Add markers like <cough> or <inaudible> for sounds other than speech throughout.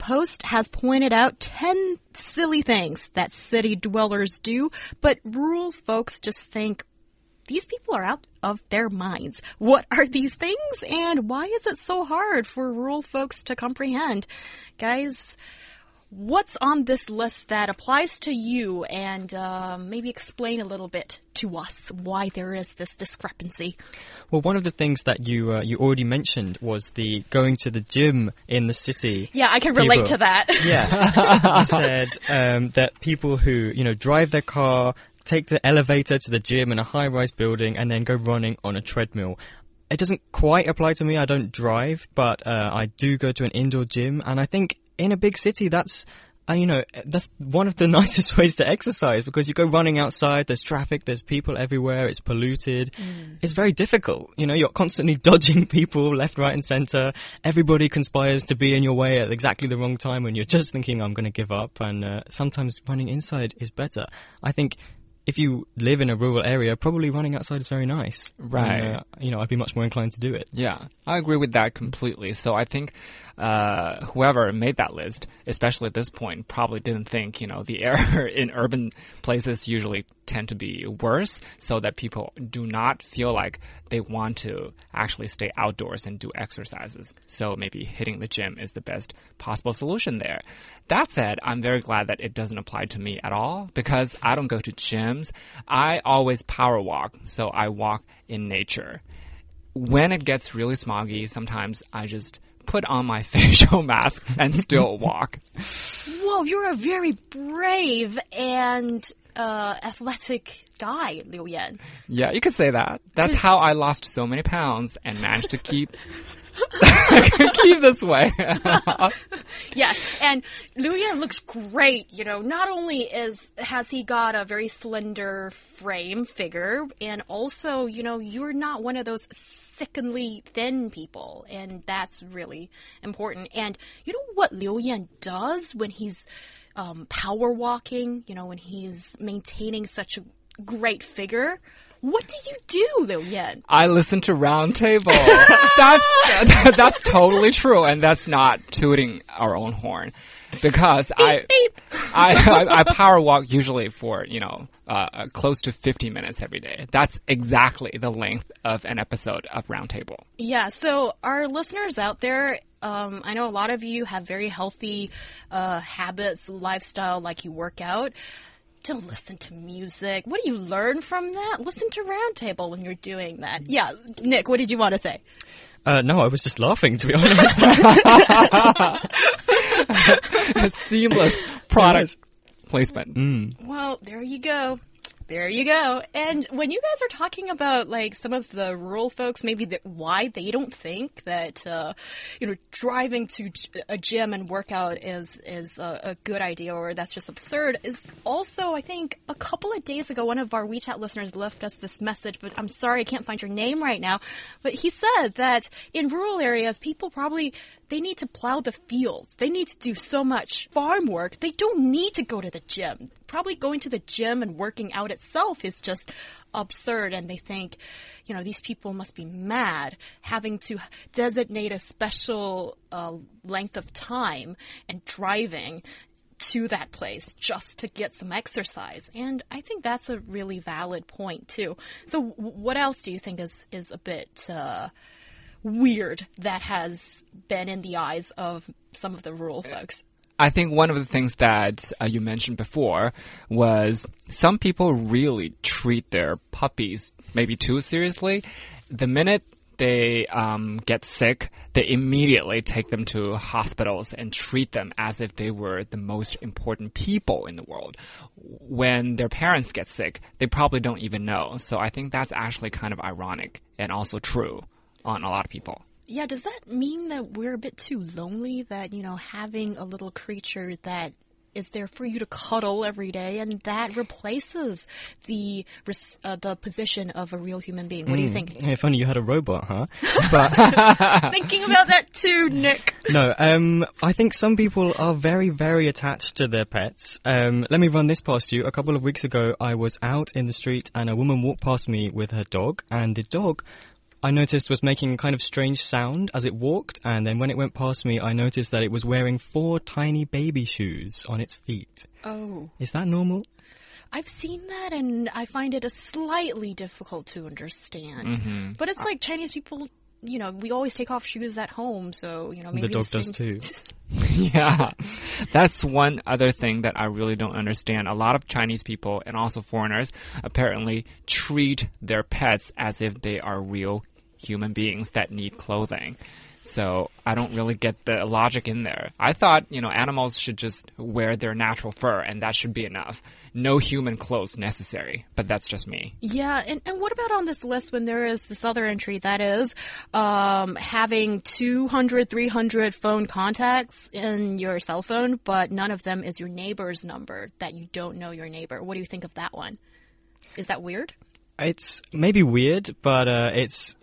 Post has pointed out 10 silly things that city dwellers do, but rural folks just think these people are out of their minds. What are these things and why is it so hard for rural folks to comprehend? Guys, what's on this list that applies to you and uh, maybe explain a little bit to us why there is this discrepancy well one of the things that you uh, you already mentioned was the going to the gym in the city yeah i can relate people. to that <laughs> yeah you said um, that people who you know drive their car take the elevator to the gym in a high-rise building and then go running on a treadmill it doesn't quite apply to me. I don't drive, but uh, I do go to an indoor gym, and I think in a big city, that's and uh, you know that's one of the <laughs> nicest ways to exercise because you go running outside there's traffic there's people everywhere it's polluted mm. it's very difficult you know you're constantly <laughs> dodging people left right and center everybody conspires to be in your way at exactly the wrong time when you're just thinking i'm going to give up and uh, sometimes running inside is better i think if you live in a rural area, probably running outside is very nice. Right. And, uh, you know, I'd be much more inclined to do it. Yeah, I agree with that completely. So I think uh, whoever made that list, especially at this point, probably didn't think, you know, the <laughs> air in urban places usually tend to be worse so that people do not feel like they want to actually stay outdoors and do exercises. So maybe hitting the gym is the best possible solution there. That said, I'm very glad that it doesn't apply to me at all because I don't go to gyms. I always power walk, so I walk in nature. When it gets really smoggy, sometimes I just put on my <laughs> facial mask and still walk. Whoa, you're a very brave and uh, athletic guy, Liu Yan. Yeah, you could say that. That's how I lost so many pounds and managed to keep <laughs> keep this way. <laughs> yes, and Liu Yan looks great. You know, not only is has he got a very slender frame figure, and also, you know, you're not one of those sickeningly thin people, and that's really important. And you know what Liu Yan does when he's um, power walking? You know, when he's maintaining such a great figure. What do you do, Liu Yan? I listen to Roundtable. <laughs> that's <laughs> that's totally true, and that's not tooting our own horn, because I. I, I, I power walk usually for you know uh, uh, close to 50 minutes every day. That's exactly the length of an episode of Roundtable. Yeah. So our listeners out there. Um, I know a lot of you have very healthy uh, habits, lifestyle, like you work out don't listen to music. What do you learn from that? Listen to Roundtable when you're doing that. Yeah, Nick, what did you want to say? Uh, no, I was just laughing, to be honest. <laughs> <laughs> Seamless product placement. Mm. Well, there you go. There you go. And when you guys are talking about like some of the rural folks, maybe the, why they don't think that uh, you know driving to a gym and workout is is a, a, good idea or that's just absurd is also I think a couple of days ago one of our WeChat listeners left us this message, but I'm sorry I can't find your name right now. But he said that in rural areas people probably they need to plow the fields. They need to do so much farm work. They don't need to go to the gym. Probably going to the gym and working out itself is just absurd. And they think, you know, these people must be mad having to designate a special uh, length of time and driving to that place just to get some exercise. And I think that's a really valid point too. So what else do you think is, is a bit, uh, weird that has been in the eyes of some of the rural folks. I think one of the things that uh, you mentioned before was some people really treat their puppies maybe too seriously. The minute they um, get sick, they immediately take them to hospitals and treat them as if they were the most important people in the world. When their parents get sick, they probably don't even know. So I think that's actually kind of ironic and also true on a lot of people. Yeah, does that mean that we're a bit too lonely that, you know, having a little creature that is there for you to cuddle every day, and that replaces the uh, the position of a real human being. What do you think? If only you had a robot, huh? <laughs> But <laughs> Thinking about that too, Nick. no, um, I think some people are very, very attached to their pets. Um, let me run this past you. A couple of weeks ago, I was out in the street and a woman walked past me with her dog, and the dog. I noticed was making a kind of strange sound as it walked, and then when it went past me, I noticed that it was wearing four tiny baby shoes on its feet. Oh. Is that normal? I've seen that and I find it a slightly difficult to understand. Mm-hmm. But it's like Chinese people, you know, we always take off shoes at home, so, you know, maybe the dog does too. <laughs> <laughs> yeah. That's one other thing that I really don't understand. A lot of Chinese people and also foreigners apparently treat their pets as if they are real human beings that need clothing. So I don't really get the logic in there. I thought, you know, animals should just wear their natural fur and that should be enough. No human clothes necessary. But that's just me. Yeah, and, and what about on this list when there is this other entry that is um, having 200, 300 phone contacts in your cell phone, but none of them is your neighbor's number that you don't know your neighbor? What do you think of that one? Is that weird? It's maybe weird, but uh, it's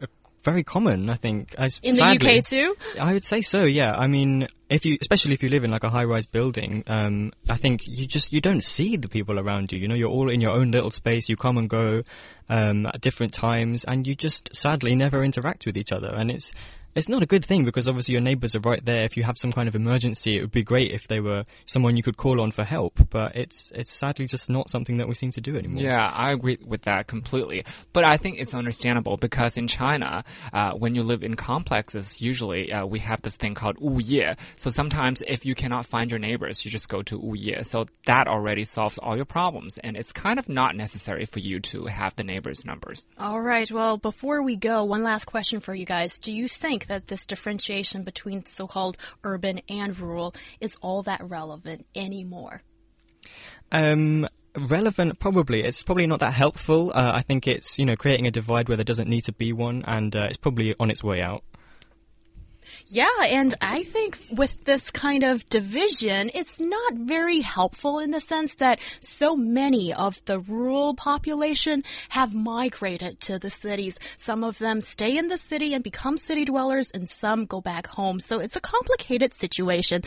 very common. I think. As, In the sadly. UK too? I would say so. Yeah. I mean, if you, especially if you live in like a high-rise building, um, I think you just you don't see the people around you. You know, you're all in your own little space. You come and go um, at different times, and you just sadly never interact with each other. And it's it's not a good thing because obviously your neighbors are right there. If you have some kind of emergency, it would be great if they were someone you could call on for help. But it's it's sadly just not something that we seem to do anymore. Yeah, I agree with that completely. But I think it's understandable because in China, uh, when you live in complexes, usually uh, we have this thing called wuye. So sometimes if you cannot find your neighbors, you just go to wuye. So that already solves all your problems, and it's kind of not necessary for you to have the neighbors' numbers. All right. Well, before we go, one last question for you guys: Do you think that this differentiation between so called urban and rural is all that relevant anymore? Um, relevant, probably. It's probably not that helpful. Uh, I think it's you know creating a divide where there doesn't need to be one, and uh, it's probably on its way out. Yeah, and I think with this kind of division, it's not very helpful in the sense that so many of the rural population have migrated to the cities. Some of them stay in the city and become city dwellers, and some go back home. So it's a complicated situation.